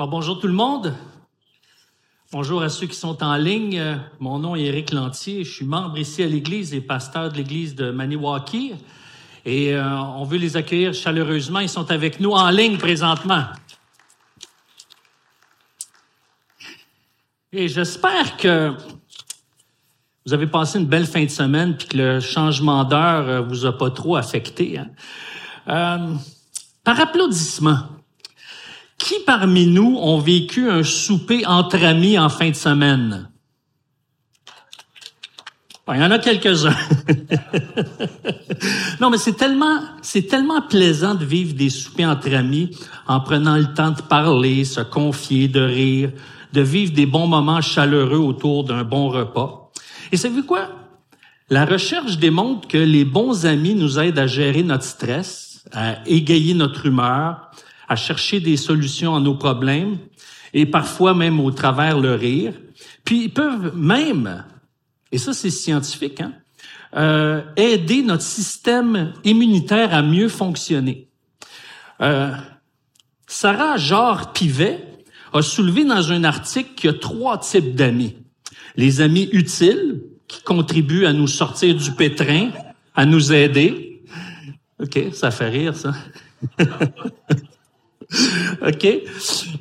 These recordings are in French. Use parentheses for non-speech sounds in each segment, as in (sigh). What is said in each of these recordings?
Alors, bonjour tout le monde. Bonjour à ceux qui sont en ligne. Mon nom est Éric Lantier. Je suis membre ici à l'Église et pasteur de l'Église de Maniwaki. Et euh, on veut les accueillir chaleureusement. Ils sont avec nous en ligne présentement. Et j'espère que vous avez passé une belle fin de semaine puis que le changement d'heure euh, vous a pas trop affecté. Hein. Euh, par applaudissement, qui parmi nous ont vécu un souper entre amis en fin de semaine? il y en a quelques-uns. (laughs) non, mais c'est tellement, c'est tellement plaisant de vivre des soupers entre amis en prenant le temps de parler, se confier, de rire, de vivre des bons moments chaleureux autour d'un bon repas. Et savez quoi? La recherche démontre que les bons amis nous aident à gérer notre stress, à égayer notre humeur, à chercher des solutions à nos problèmes et parfois même au travers le rire. Puis ils peuvent même, et ça c'est scientifique, hein, euh, aider notre système immunitaire à mieux fonctionner. Euh, Sarah Genre Pivet a soulevé dans un article qu'il y a trois types d'amis. Les amis utiles, qui contribuent à nous sortir du pétrin, à nous aider. OK, ça fait rire, ça. (laughs) (laughs) OK?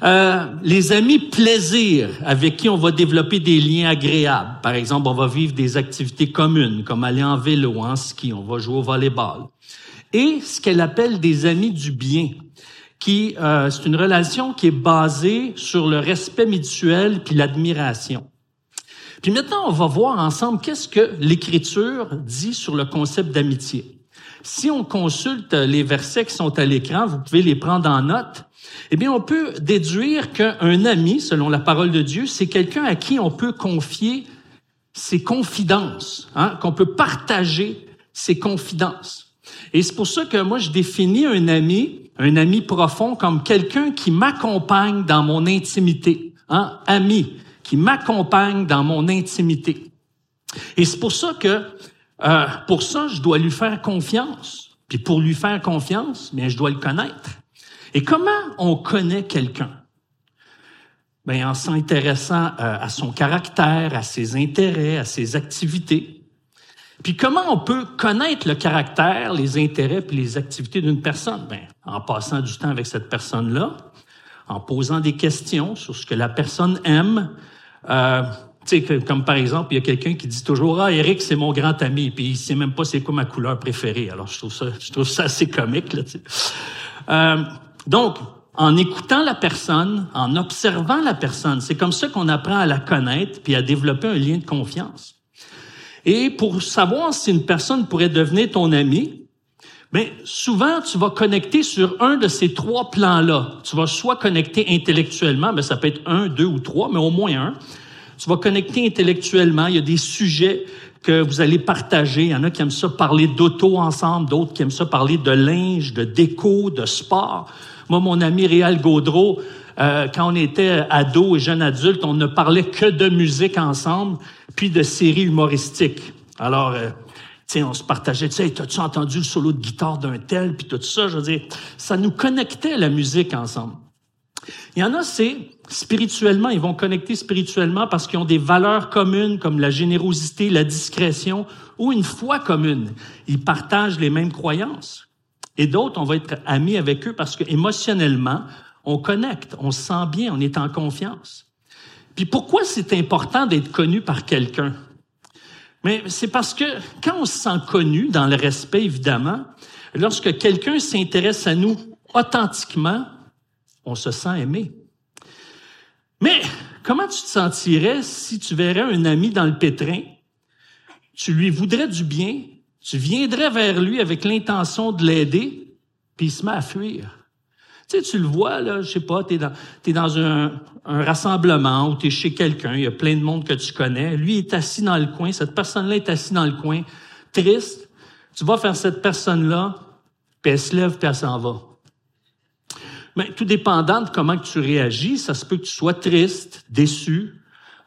Euh, les amis plaisir, avec qui on va développer des liens agréables. Par exemple, on va vivre des activités communes, comme aller en vélo, en ski, on va jouer au volleyball. Et ce qu'elle appelle des amis du bien, qui euh, c'est une relation qui est basée sur le respect mutuel puis l'admiration. Puis maintenant, on va voir ensemble qu'est-ce que l'Écriture dit sur le concept d'amitié. Si on consulte les versets qui sont à l'écran, vous pouvez les prendre en note, eh bien, on peut déduire qu'un ami, selon la parole de Dieu, c'est quelqu'un à qui on peut confier ses confidences, hein, qu'on peut partager ses confidences. Et c'est pour ça que moi, je définis un ami, un ami profond, comme quelqu'un qui m'accompagne dans mon intimité. Hein, ami, qui m'accompagne dans mon intimité. Et c'est pour ça que, euh, pour ça, je dois lui faire confiance. Puis pour lui faire confiance, bien, je dois le connaître. Et comment on connaît quelqu'un? Ben, en s'intéressant euh, à son caractère, à ses intérêts, à ses activités. Puis comment on peut connaître le caractère, les intérêts puis les activités d'une personne? En passant du temps avec cette personne-là, en posant des questions sur ce que la personne aime. Euh, sais, comme par exemple, il y a quelqu'un qui dit toujours ah Eric c'est mon grand ami puis il sait même pas c'est quoi ma couleur préférée. Alors je trouve ça je trouve ça assez comique là. Euh, donc, en écoutant la personne, en observant la personne, c'est comme ça qu'on apprend à la connaître puis à développer un lien de confiance. Et pour savoir si une personne pourrait devenir ton ami, ben souvent tu vas connecter sur un de ces trois plans-là. Tu vas soit connecter intellectuellement, mais ça peut être un, deux ou trois, mais au moins un. Tu vas connecter intellectuellement. Il y a des sujets que vous allez partager. Il y en a qui aiment ça parler d'auto ensemble, d'autres qui aiment ça parler de linge, de déco, de sport. Moi, mon ami Réal Gaudreau, euh, quand on était ado et jeune adulte, on ne parlait que de musique ensemble, puis de séries humoristiques. Alors, euh, on se partageait, tu t'as-tu entendu le solo de guitare d'un tel, puis tout ça, je veux dire, ça nous connectait la musique ensemble. Il y en a, c'est spirituellement, ils vont connecter spirituellement parce qu'ils ont des valeurs communes comme la générosité, la discrétion ou une foi commune. Ils partagent les mêmes croyances. Et d'autres, on va être amis avec eux parce que émotionnellement, on connecte, on se sent bien, on est en confiance. Puis pourquoi c'est important d'être connu par quelqu'un? Mais c'est parce que quand on se sent connu, dans le respect évidemment, lorsque quelqu'un s'intéresse à nous authentiquement, on se sent aimé. Mais comment tu te sentirais si tu verrais un ami dans le pétrin, tu lui voudrais du bien, tu viendrais vers lui avec l'intention de l'aider, puis il se met à fuir. Tu sais, tu le vois, là, je sais pas, tu es dans, es dans un, rassemblement ou tu es chez quelqu'un, il y a plein de monde que tu connais. Lui est assis dans le coin, cette personne-là est assise dans le coin, triste. Tu vas faire cette personne-là, puis elle se lève, puis elle s'en va. Mais tout dépendant de comment tu réagis, ça se peut que tu sois triste, déçu,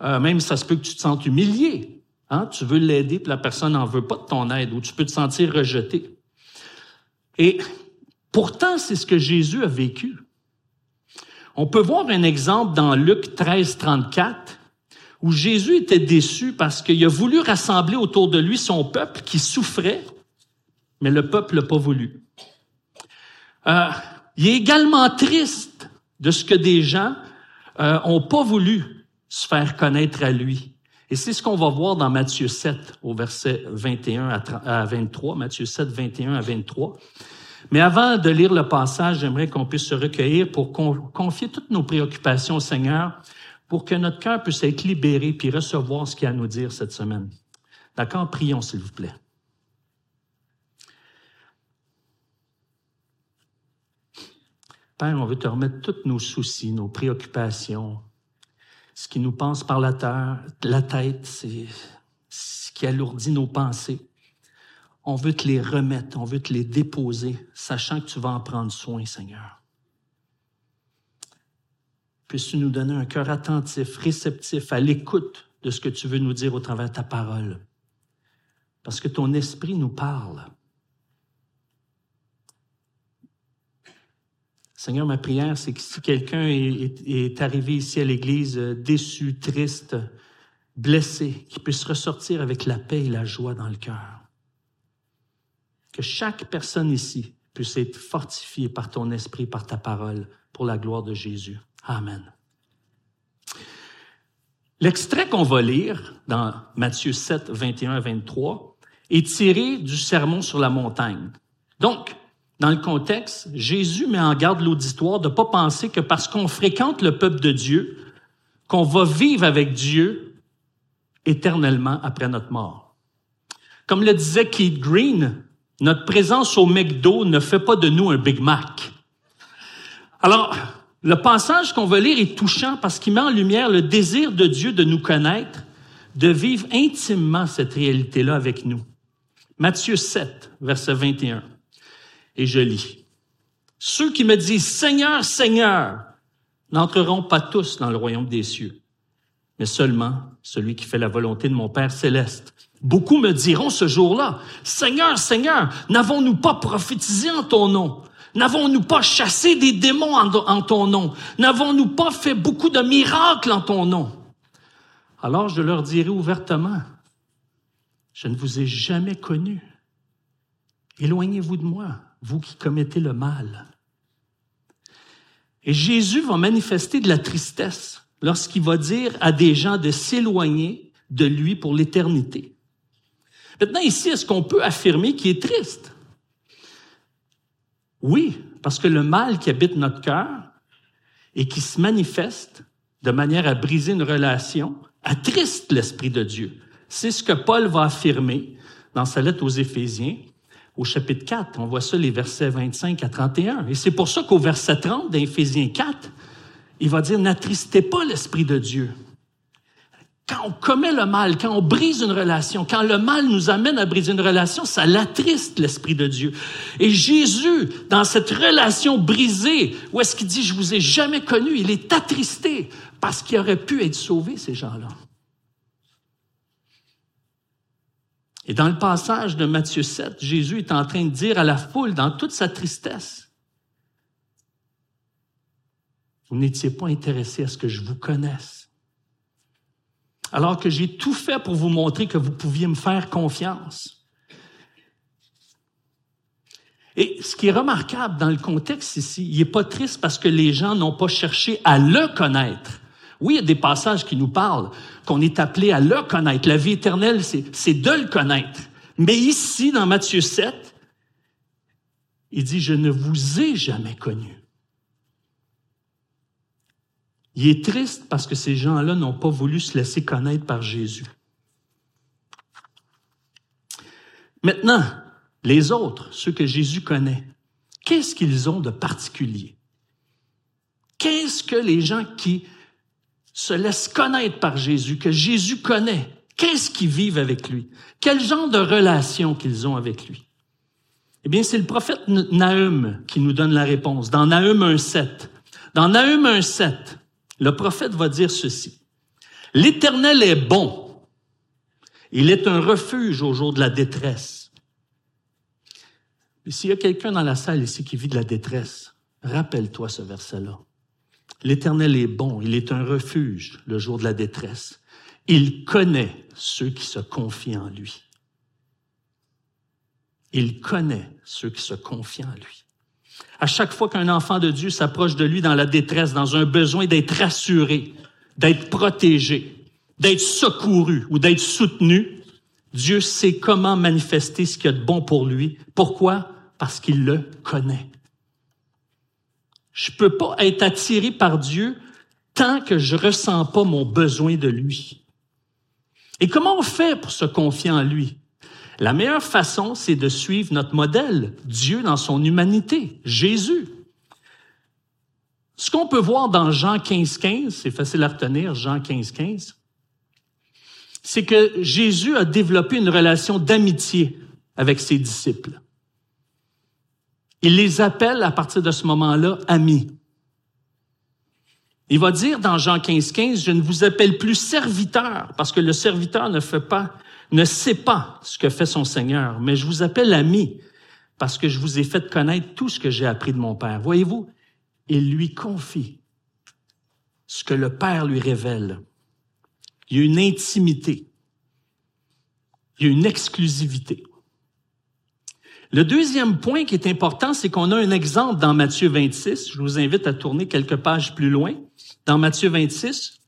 euh, même ça se peut que tu te sentes humilié. Hein? Tu veux l'aider, puis la personne n'en veut pas de ton aide, ou tu peux te sentir rejeté. Et pourtant, c'est ce que Jésus a vécu. On peut voir un exemple dans Luc 13, 34, où Jésus était déçu parce qu'il a voulu rassembler autour de lui son peuple qui souffrait, mais le peuple n'a pas voulu. Euh, il est également triste de ce que des gens euh, ont pas voulu se faire connaître à lui. Et c'est ce qu'on va voir dans Matthieu 7 au verset 21 à 23, Matthieu 7, 21 à 23. Mais avant de lire le passage, j'aimerais qu'on puisse se recueillir pour confier toutes nos préoccupations au Seigneur pour que notre cœur puisse être libéré puis recevoir ce qu'il a à nous dire cette semaine. D'accord? Prions, s'il vous plaît. Père, on veut te remettre tous nos soucis, nos préoccupations, ce qui nous passe par la, tête, c'est ce qui alourdit nos pensées. On veut te les remettre, on veut te les déposer, sachant que tu vas en prendre soin, Seigneur. Puisses-tu nous donner un cœur attentif, réceptif, à l'écoute de ce que tu veux nous dire au travers de ta parole? Parce que ton esprit nous parle. Seigneur, ma prière, c'est que si quelqu'un est, arrivé ici à l'Église euh, déçu, triste, blessé, qu'il puisse ressortir avec la paix et la joie dans le cœur. Que chaque personne ici puisse être fortifiée par ton esprit, par ta parole, pour la gloire de Jésus. Amen. L'extrait qu'on va lire dans Matthieu 7, 21 à 23 est tiré du sermon sur la montagne. Donc, dans le contexte, Jésus met en garde l'auditoire de ne pas penser que parce qu'on fréquente le peuple de Dieu, qu'on va vivre avec Dieu éternellement après notre mort. Comme le disait Keith Green, notre présence au McDo ne fait pas de nous un Big Mac. Alors, le passage qu'on va lire est touchant parce qu'il met en lumière le désir de Dieu de nous connaître, de vivre intimement cette réalité-là avec nous. Matthieu 7, verset 21. Et je lis. Ceux qui me disent Seigneur, Seigneur, n'entreront pas tous dans le royaume des cieux, mais seulement celui qui fait la volonté de mon Père céleste. Beaucoup me diront ce jour-là, Seigneur, Seigneur, n'avons-nous pas prophétisé en ton nom? N'avons-nous pas chassé des démons en, ton nom? N'avons-nous pas fait beaucoup de miracles en ton nom? Alors je leur dirai ouvertement, je ne vous ai jamais connu. Éloignez-vous de moi, vous qui commettez le mal. Et Jésus va manifester de la tristesse lorsqu'il va dire à des gens de s'éloigner de lui pour l'éternité. Maintenant, ici, est-ce qu'on peut affirmer qu'il est triste? Oui, parce que le mal qui habite notre cœur et qui se manifeste de manière à briser une relation attriste l'Esprit de Dieu. C'est ce que Paul va affirmer dans sa lettre aux Éphésiens au chapitre 4. On voit ça les versets 25 à 31. Et c'est pour ça qu'au verset 30 d'Éphésiens 4, il va dire, n'attristez pas l'Esprit de Dieu. Quand on commet le mal, quand on brise une relation, quand le mal nous amène à briser une relation, ça l'attriste l'Esprit de Dieu. Et Jésus, dans cette relation brisée, où est-ce qu'il dit, je vous ai jamais connu, il est attristé parce qu'il aurait pu être sauvé, ces gens-là. Et dans le passage de Matthieu 7, Jésus est en train de dire à la foule, dans toute sa tristesse, vous n'étiez pas intéressé à ce que je vous connaisse. Alors que j'ai tout fait pour vous montrer que vous pouviez me faire confiance. Et ce qui est remarquable dans le contexte ici, il n'est pas triste parce que les gens n'ont pas cherché à le connaître. Oui, il y a des passages qui nous parlent qu'on est appelé à le connaître. La vie éternelle, c'est de le connaître. Mais ici, dans Matthieu 7, il dit, je ne vous ai jamais connu. Il est triste parce que ces gens-là n'ont pas voulu se laisser connaître par Jésus. Maintenant, les autres, ceux que Jésus connaît, qu'est-ce qu'ils ont de particulier? Qu'est-ce que les gens qui se laissent connaître par Jésus, que Jésus connaît, qu'est-ce qu'ils vivent avec lui? Quel genre de relation qu'ils ont avec lui? Eh bien, c'est le prophète Nahum qui nous donne la réponse. Dans Nahum 1.7. Dans Nahum 1.7, le prophète va dire ceci. L'Éternel est bon. Il est un refuge au jour de la détresse. S'il y a quelqu'un dans la salle ici qui vit de la détresse, rappelle-toi ce verset-là. L'Éternel est bon, il est un refuge le jour de la détresse. Il connaît ceux qui se confient en lui. Il connaît ceux qui se confient en lui. À chaque fois qu'un enfant de Dieu s'approche de lui dans la détresse, dans un besoin d'être rassuré, d'être protégé, d'être secouru ou d'être soutenu, Dieu sait comment manifester ce qu'il y a de bon pour lui. Pourquoi? Parce qu'il le connaît. Je peux pas être attiré par Dieu tant que je ressens pas mon besoin de lui. Et comment on fait pour se confier en lui? La meilleure façon, c'est de suivre notre modèle, Dieu dans son humanité, Jésus. Ce qu'on peut voir dans Jean 15, 15, c'est facile à retenir, Jean 15, 15, c'est que Jésus a développé une relation d'amitié avec ses disciples. Il les appelle à partir de ce moment-là amis. Il va dire dans Jean 15, 15, je ne vous appelle plus serviteur parce que le serviteur ne fait pas, ne sait pas ce que fait son Seigneur, mais je vous appelle ami parce que je vous ai fait connaître tout ce que j'ai appris de mon Père. Voyez-vous, il lui confie ce que le Père lui révèle. Il y a une intimité. Il y a une exclusivité. Le deuxième point qui est important, c'est qu'on a un exemple dans Matthieu 26. Je vous invite à tourner quelques pages plus loin. Dans Matthieu 26,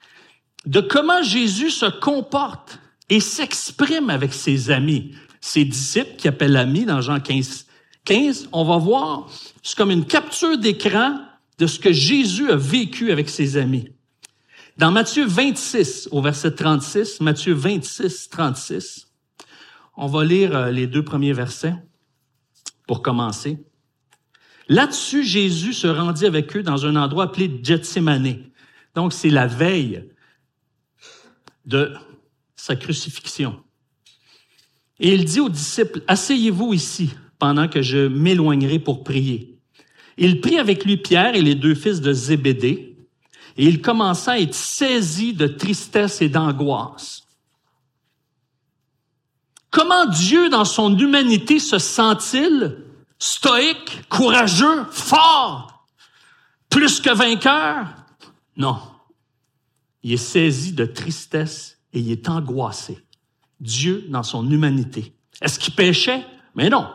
de comment Jésus se comporte et s'exprime avec ses amis, ses disciples qui appellent amis dans Jean 15. 15, on va voir, c'est comme une capture d'écran de ce que Jésus a vécu avec ses amis. Dans Matthieu 26, au verset 36, Matthieu 26, 36, on va lire euh, les deux premiers versets pour commencer. Là-dessus, Jésus se rendit avec eux dans un endroit appelé Gethsemane. Donc, c'est la veille de sa crucifixion. Et il dit aux disciples, Asseyez-vous ici pendant que je m'éloignerai pour prier. Il prit avec lui Pierre et les deux fils de Zébédée, et il commença à être saisi de tristesse et d'angoisse. Comment Dieu, dans son humanité, se sent-il stoïque, courageux, fort, plus que vainqueur? Non. Il est saisi de tristesse et il est angoissé. Dieu dans son humanité. Est-ce qu'il péchait? Mais non.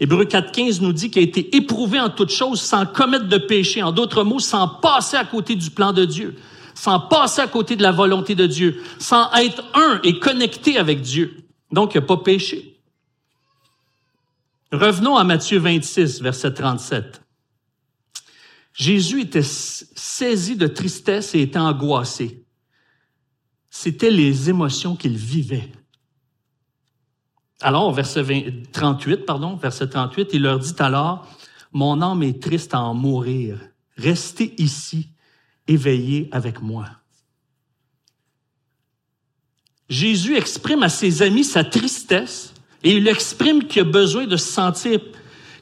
Hébreu 4.15 nous dit qu'il a été éprouvé en toutes choses sans commettre de péché. En d'autres mots, sans passer à côté du plan de Dieu, sans passer à côté de la volonté de Dieu, sans être un et connecté avec Dieu. Donc, il n'a pas péché. Revenons à Matthieu 26, verset 37. Jésus était saisi de tristesse et était angoissé. C'était les émotions qu'il vivait. Alors, verset 38, pardon, verset 38, il leur dit alors, mon âme est triste à en mourir. Restez ici, éveillés avec moi. Jésus exprime à ses amis sa tristesse et il exprime qu'il a besoin de sentir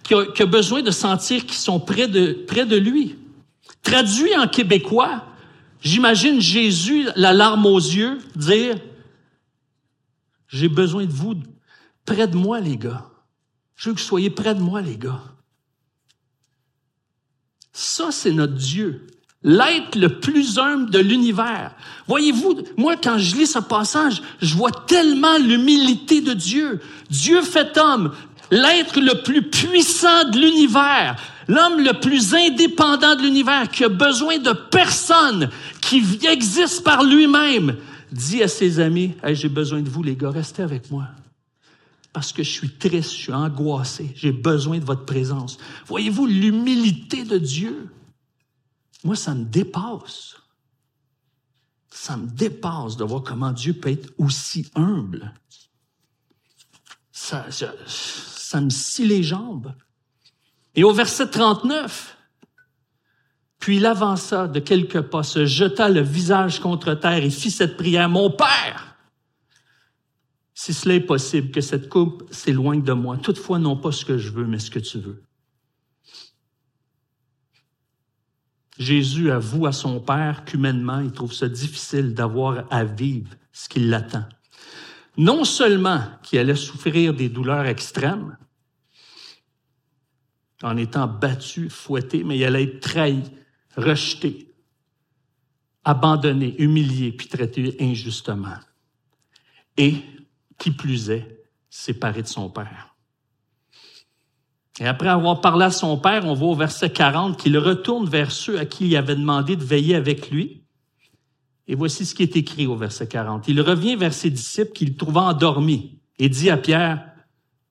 qu'ils sont près de, près de lui. Traduit en québécois, j'imagine Jésus, la larme aux yeux, dire, j'ai besoin de vous près de moi, les gars. Je veux que vous soyez près de moi, les gars. Ça, c'est notre Dieu l'être le plus humble de l'univers. Voyez-vous, moi, quand je lis ce passage, je vois tellement l'humilité de Dieu. Dieu fait homme, l'être le plus puissant de l'univers, l'homme le plus indépendant de l'univers, qui a besoin de personne, qui existe par lui-même, dit à ses amis, j'ai besoin de vous, les gars, restez avec moi. Parce que je suis triste, je suis angoissé, j'ai besoin de votre présence. Voyez-vous l'humilité de Dieu? Moi, ça me dépasse. Ça me dépasse de voir comment Dieu peut être aussi humble. Ça, ça, me scie les jambes. Et au verset 39, puis il avança de quelques pas, se jeta le visage contre terre et fit cette prière, Mon Père, si cela est possible, que cette coupe s'éloigne de moi. Toutefois, non pas ce que je veux, mais ce que tu veux. Jésus avoue à son Père qu'humainement, il trouve ça difficile d'avoir à vivre ce qui l'attend. Non seulement qu'il allait souffrir des douleurs extrêmes, en étant battu, fouetté, mais il allait être trahi, rejeté, abandonné, humilié, puis traité injustement. Et, qui plus est, séparé de son père. Et après avoir parlé à son père, on voit au verset 40 qu'il retourne vers ceux à qui il avait demandé de veiller avec lui. Et voici ce qui est écrit au verset 40. Il revient vers ses disciples qu'il trouva endormis et dit à Pierre,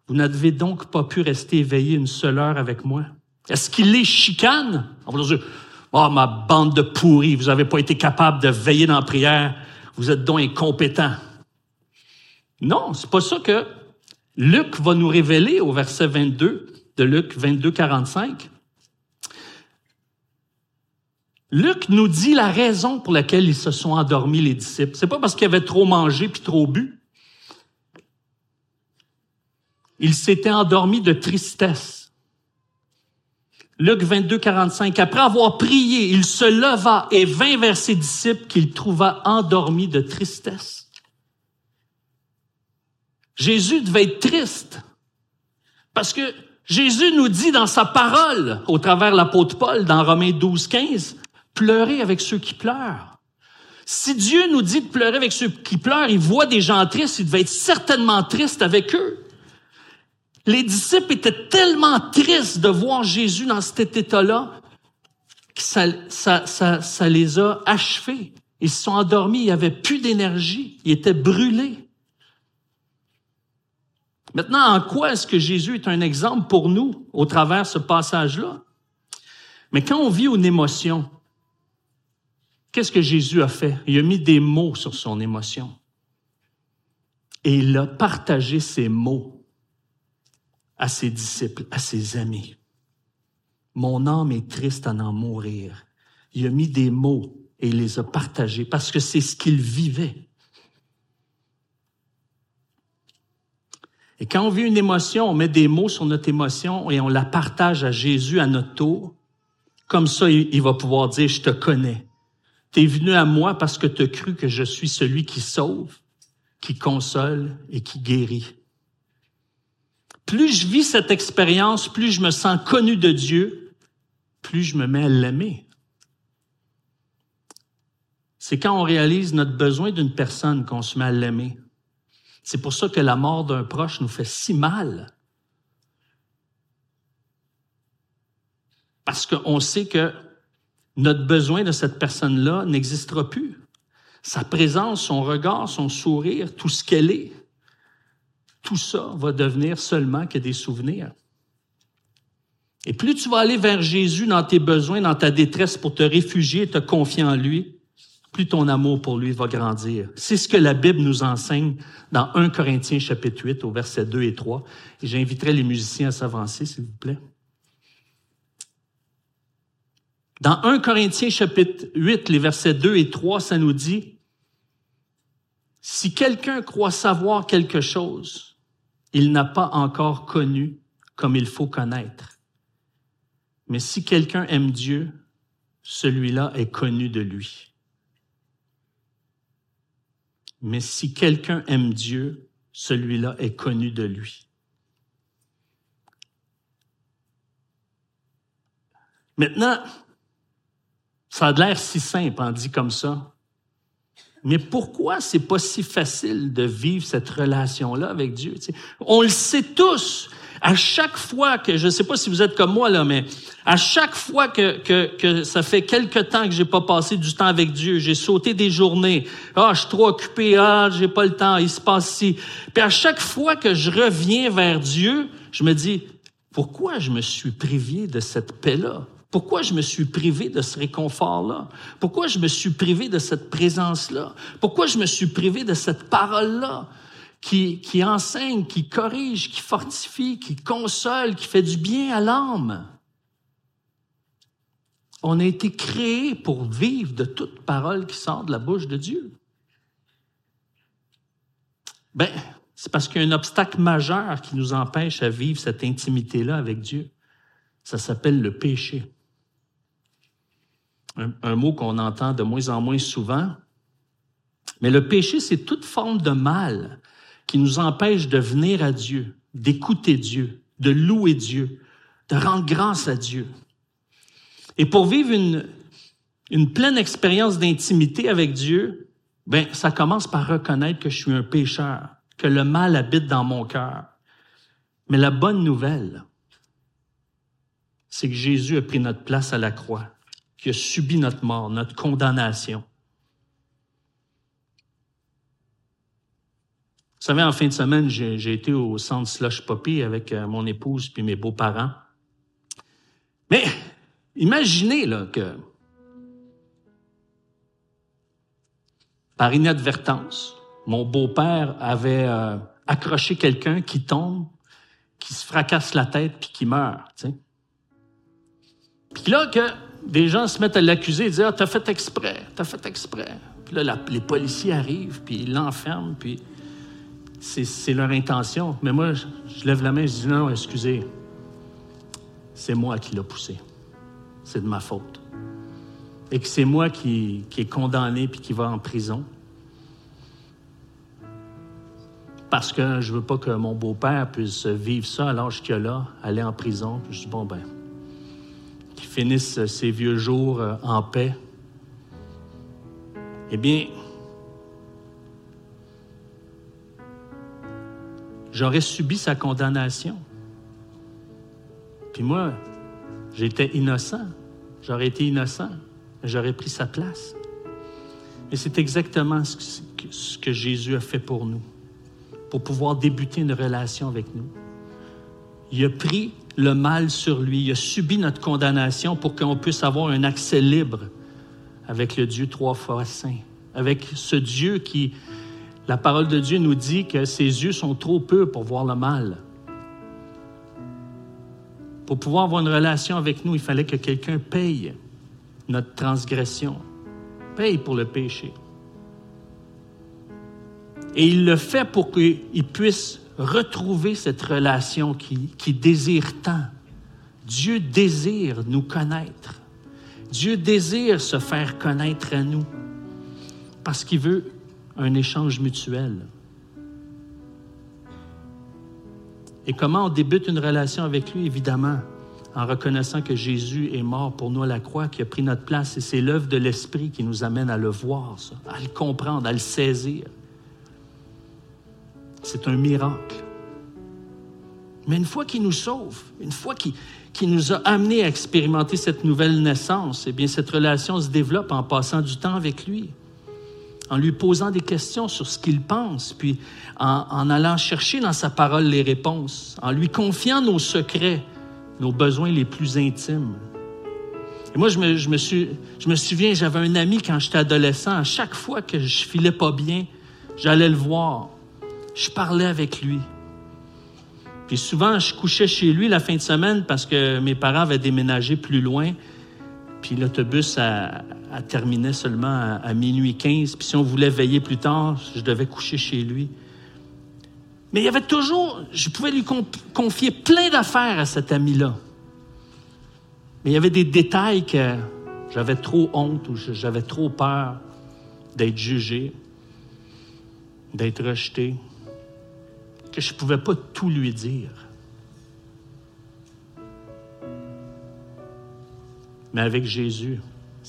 vous n'avez donc pas pu rester éveillé une seule heure avec moi? Est-ce qu'il les chicane? On va dire, oh, ma bande de pourris, vous n'avez pas été capable de veiller dans la prière, vous êtes donc incompétents. Non, c'est pas ça que Luc va nous révéler au verset 22 de Luc 22, 45. Luc nous dit la raison pour laquelle ils se sont endormis, les disciples. C'est pas parce qu'ils avaient trop mangé puis trop bu. Ils s'étaient endormis de tristesse. Luc 22, 45. Après avoir prié, il se leva et vint vers ses disciples qu'il trouva endormis de tristesse. Jésus devait être triste parce que Jésus nous dit dans sa parole, au travers l'apôtre Paul, dans Romains 12, 15, pleurer avec ceux qui pleurent. Si Dieu nous dit de pleurer avec ceux qui pleurent, il voit des gens tristes, il devait être certainement triste avec eux. Les disciples étaient tellement tristes de voir Jésus dans cet état-là que ça, ça, les a achevés. Ils se sont endormis, il n'y avait plus d'énergie, ils étaient brûlés. Maintenant, en quoi est-ce que Jésus est un exemple pour nous au travers ce passage-là? Mais quand on vit une émotion, qu'est-ce que Jésus a fait? Il a mis des mots sur son émotion. Et il a partagé ces mots à ses disciples, à ses amis. Mon âme est triste à en mourir. Il a mis des mots et il les a partagés parce que c'est ce qu'il vivait. Et quand on vit une émotion, on met des mots sur notre émotion et on la partage à Jésus à notre tour. Comme ça, il va pouvoir dire, je te connais. Tu es venu à moi parce que tu as cru que je suis celui qui sauve, qui console et qui guérit. Plus je vis cette expérience, plus je me sens connu de Dieu, plus je me mets à l'aimer. C'est quand on réalise notre besoin d'une personne qu'on se met à l'aimer. C'est pour ça que la mort d'un proche nous fait si mal. Parce qu'on sait que notre besoin de cette personne-là n'existera plus. Sa présence, son regard, son sourire, tout ce qu'elle est, tout ça va devenir seulement que des souvenirs. Et plus tu vas aller vers Jésus dans tes besoins, dans ta détresse pour te réfugier et te confier en lui, plus ton amour pour lui va grandir. C'est ce que la Bible nous enseigne dans 1 Corinthiens chapitre 8 au verset 2 et 3. Et j'inviterai les musiciens à s'avancer, s'il vous plaît. Dans 1 Corinthiens chapitre 8, les versets 2 et 3, ça nous dit, si quelqu'un croit savoir quelque chose, il n'a pas encore connu comme il faut connaître. Mais si quelqu'un aime Dieu, celui-là est connu de lui. Mais si quelqu'un aime Dieu, celui-là est connu de lui. Maintenant, ça a l'air si simple en dit comme ça. Mais pourquoi c'est pas si facile de vivre cette relation-là avec Dieu? On le sait tous à chaque fois que, je ne sais pas si vous êtes comme moi là, mais à chaque fois que, ça fait quelque temps que j'ai pas passé du temps avec Dieu, j'ai sauté des journées, ah, je suis trop occupé, ah, j'ai pas le temps, il se passe ci. Puis à chaque fois que je reviens vers Dieu, je me dis, pourquoi je me suis privé de cette paix-là? Pourquoi je me suis privé de ce réconfort-là? Pourquoi je me suis privé de cette présence-là? Pourquoi je me suis privé de cette parole-là? Qui, enseigne, qui corrige, qui fortifie, qui console, qui fait du bien à l'âme. On a été créé pour vivre de toute parole qui sort de la bouche de Dieu. Ben, c'est parce qu'il y a un obstacle majeur qui nous empêche à vivre cette intimité-là avec Dieu. Ça s'appelle le péché. Un mot qu'on entend de moins en moins souvent. Mais le péché, c'est toute forme de mal qui nous empêche de venir à Dieu, d'écouter Dieu, de louer Dieu, de rendre grâce à Dieu. Et pour vivre une, pleine expérience d'intimité avec Dieu, ben, ça commence par reconnaître que je suis un pécheur, que le mal habite dans mon cœur. Mais la bonne nouvelle, c'est que Jésus a pris notre place à la croix, qui a subi notre mort, notre condamnation. Vous savez, en fin de semaine, j'ai été au centre Slush Poppy avec euh, mon épouse puis mes beaux-parents. Mais imaginez là, que par inadvertance, mon beau-père avait euh, accroché quelqu'un qui tombe, qui se fracasse la tête puis qui meurt. Puis là, que des gens se mettent à l'accuser et disent Ah, t'as fait exprès, t'as fait exprès. Puis là, les policiers arrivent, puis ils l'enferment, puis c'est leur intention. Mais moi, je, lève la main et je dis Non, excusez, c'est moi qui l'ai poussé. C'est de ma faute et que c'est moi qui, qui est condamné puis qui va en prison. Parce que je veux pas que mon beau-père puisse vivre ça à l'âge qu'il a là, aller en prison. je dis, bon, ben, qu'il finisse ses vieux jours euh, en paix. Eh bien, j'aurais subi sa condamnation. Puis moi, j'étais innocent. J'aurais été innocent j'aurais pris sa place. Et c'est exactement ce que, Jésus a fait pour nous, pour pouvoir débuter une relation avec nous. Il a pris le mal sur lui, il a subi notre condamnation pour qu'on puisse avoir un accès libre avec le Dieu trois fois saint, avec ce Dieu qui, la parole de Dieu nous dit que ses yeux sont trop peu pour voir le mal. Pour pouvoir avoir une relation avec nous, il fallait que quelqu'un paye notre transgression, paye pour le péché. Et il le fait pour qu'il puisse retrouver cette relation qui, désire tant. Dieu désire nous connaître. Dieu désire se faire connaître à nous parce qu'il veut un échange mutuel. Et comment on débute une relation avec lui, évidemment, en reconnaissant que Jésus est mort pour nous à la croix, qui a pris notre place. Et c'est l'œuvre de l'Esprit qui nous amène à le voir, à le comprendre, à le saisir. C'est un miracle. Mais une fois qu'il nous sauve, une fois qu'il nous a amenés à expérimenter cette nouvelle naissance, eh bien, cette relation se développe en passant du temps avec lui, en lui posant des questions sur ce qu'il pense, puis en, allant chercher dans sa parole les réponses, en lui confiant nos secrets, nos besoins les plus intimes. Et moi, je me, suis, je me souviens, j'avais un ami quand j'étais adolescent. À chaque fois que je filais pas bien, j'allais le voir. Je parlais avec lui. Puis souvent, je couchais chez lui la fin de semaine parce que mes parents avaient déménagé plus loin. Puis l'autobus a, terminé seulement à, minuit 15. Puis si on voulait veiller plus tard, je devais coucher chez lui. Mais il y avait toujours, je pouvais lui confier plein d'affaires à cet ami-là. Mais il y avait des détails que j'avais trop honte ou j'avais trop peur d'être jugé, d'être rejeté, que je ne pouvais pas tout lui dire. Mais avec Jésus,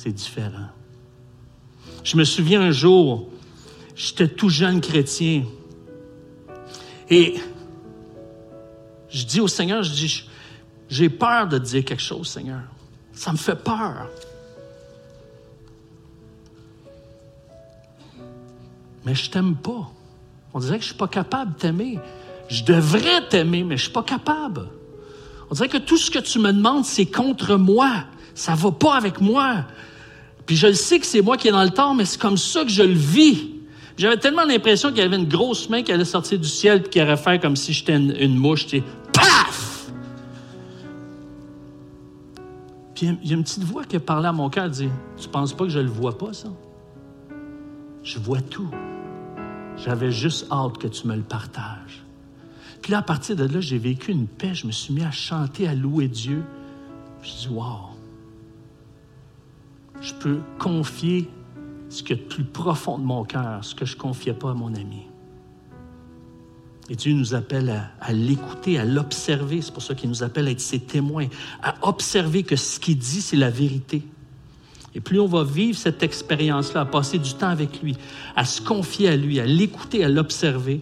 c'est différent. Je me souviens un jour, j'étais tout jeune chrétien, et je dis au Seigneur, je dis, j'ai peur de dire quelque chose, Seigneur. Ça me fait peur. Mais je t'aime pas. On dirait que je suis pas capable de t'aimer. Je devrais t'aimer, mais je suis pas capable. On dirait que tout ce que tu me demandes, c'est contre moi. Ça va pas avec moi. Puis je le sais que c'est moi qui est dans le tort, mais c'est comme ça que je le vis. J'avais tellement l'impression qu'il y avait une grosse main qui allait sortir du ciel et qui allait faire comme si j'étais une, mouche. Paf! Puis il y a une petite voix qui a parlé à mon cœur, dit Tu penses pas que je le vois pas, ça? Je vois tout. J'avais juste hâte que tu me le partages. Puis là, à partir de là, j'ai vécu une paix. Je me suis mis à chanter, à louer Dieu. Je dis Wow! Je peux confier ce qui est plus profond de mon cœur, ce que je ne confiais pas à mon ami. Et Dieu nous appelle à, l'écouter, à l'observer. C'est pour ça qu'il nous appelle à être ses témoins, à observer que ce qu'il dit, c'est la vérité. Et plus on va vivre cette expérience-là, à passer du temps avec lui, à se confier à lui, à l'écouter, à l'observer,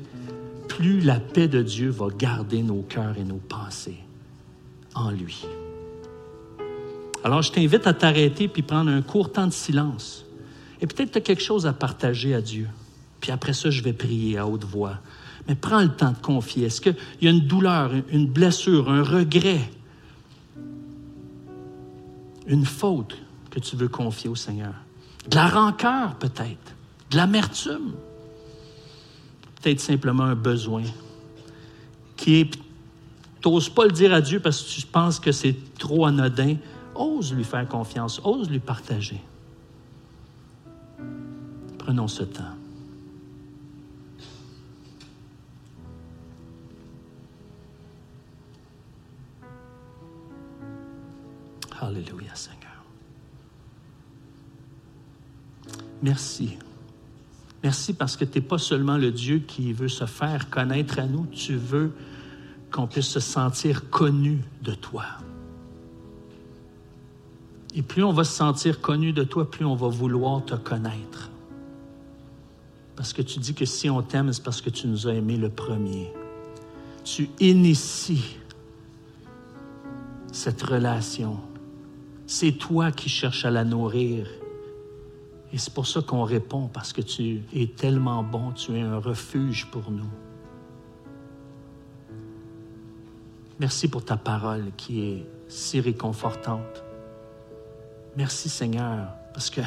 plus la paix de Dieu va garder nos cœurs et nos pensées en lui. Alors, je t'invite à t'arrêter puis prendre un court temps de silence. Et peut-être tu as quelque chose à partager à Dieu. Puis après ça, je vais prier à haute voix. Mais prends le temps de confier. Est-ce qu'il y a une douleur, une blessure, un regret, une faute que tu veux confier au Seigneur? De la rancœur peut-être, de l'amertume, peut-être simplement un besoin qui est... Tu n'oses pas le dire à Dieu parce que tu penses que c'est trop anodin. Ose lui faire confiance, ose lui partager. Prenons ce temps. Alléluia, Seigneur. Merci. Merci parce que tu n'es pas seulement le Dieu qui veut se faire connaître à nous, tu veux qu'on puisse se sentir connu de toi. Et plus on va se sentir connu de toi, plus on va vouloir te connaître. Parce que tu dis que si on t'aime, c'est parce que tu nous as aimés le premier. Tu inities cette relation c'est toi qui cherches à la nourrir. Et c'est pour ça qu'on répond, parce que tu es tellement bon, tu es un refuge pour nous. Merci pour ta parole qui est si réconfortante. Merci Seigneur, parce que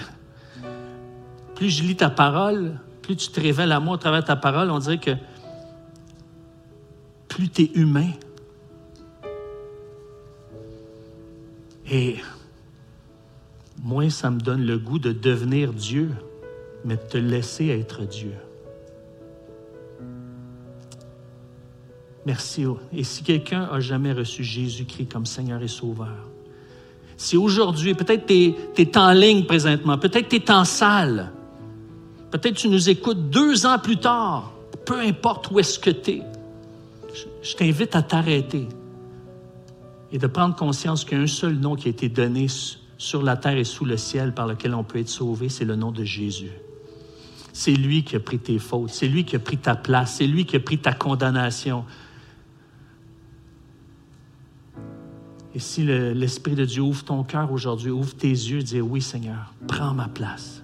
plus je lis ta parole, plus tu te révèles à moi à travers ta parole, on dirait que plus tu es humain. Et moins ça me donne le goût de devenir Dieu, mais de te laisser être Dieu. Merci. Et si quelqu'un a jamais reçu Jésus-Christ comme Seigneur et Sauveur, si aujourd'hui, peut-être tu es, en ligne présentement, peut-être tu es en salle, peut-être tu nous écoutes deux ans plus tard, peu importe où est-ce que tu es, je t'invite à t'arrêter et de prendre conscience qu'il y a un seul nom qui a été donné sur la terre et sous le ciel par lequel on peut être sauvé, c'est le nom de Jésus. C'est lui qui a pris tes fautes, c'est lui qui a pris ta place, c'est lui qui a pris ta condamnation. Et si l'Esprit de Dieu ouvre ton cœur aujourd'hui, ouvre tes yeux, dis oui Seigneur, prends ma place.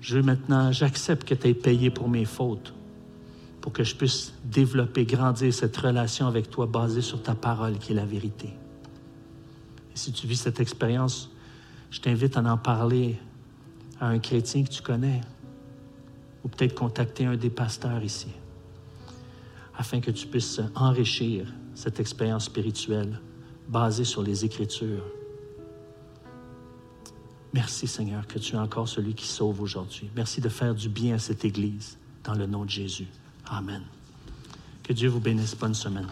Je veux maintenant, j'accepte que tu aies payé pour mes fautes, pour que je puisse développer, grandir cette relation avec toi basée sur ta parole qui est la vérité si tu vis cette expérience, je t'invite à en parler à un chrétien que tu connais, ou peut-être contacter un des pasteurs ici, afin que tu puisses enrichir cette expérience spirituelle basée sur les Écritures. Merci Seigneur que tu es encore celui qui sauve aujourd'hui. Merci de faire du bien à cette Église dans le nom de Jésus. Amen. Que Dieu vous bénisse. Bonne semaine.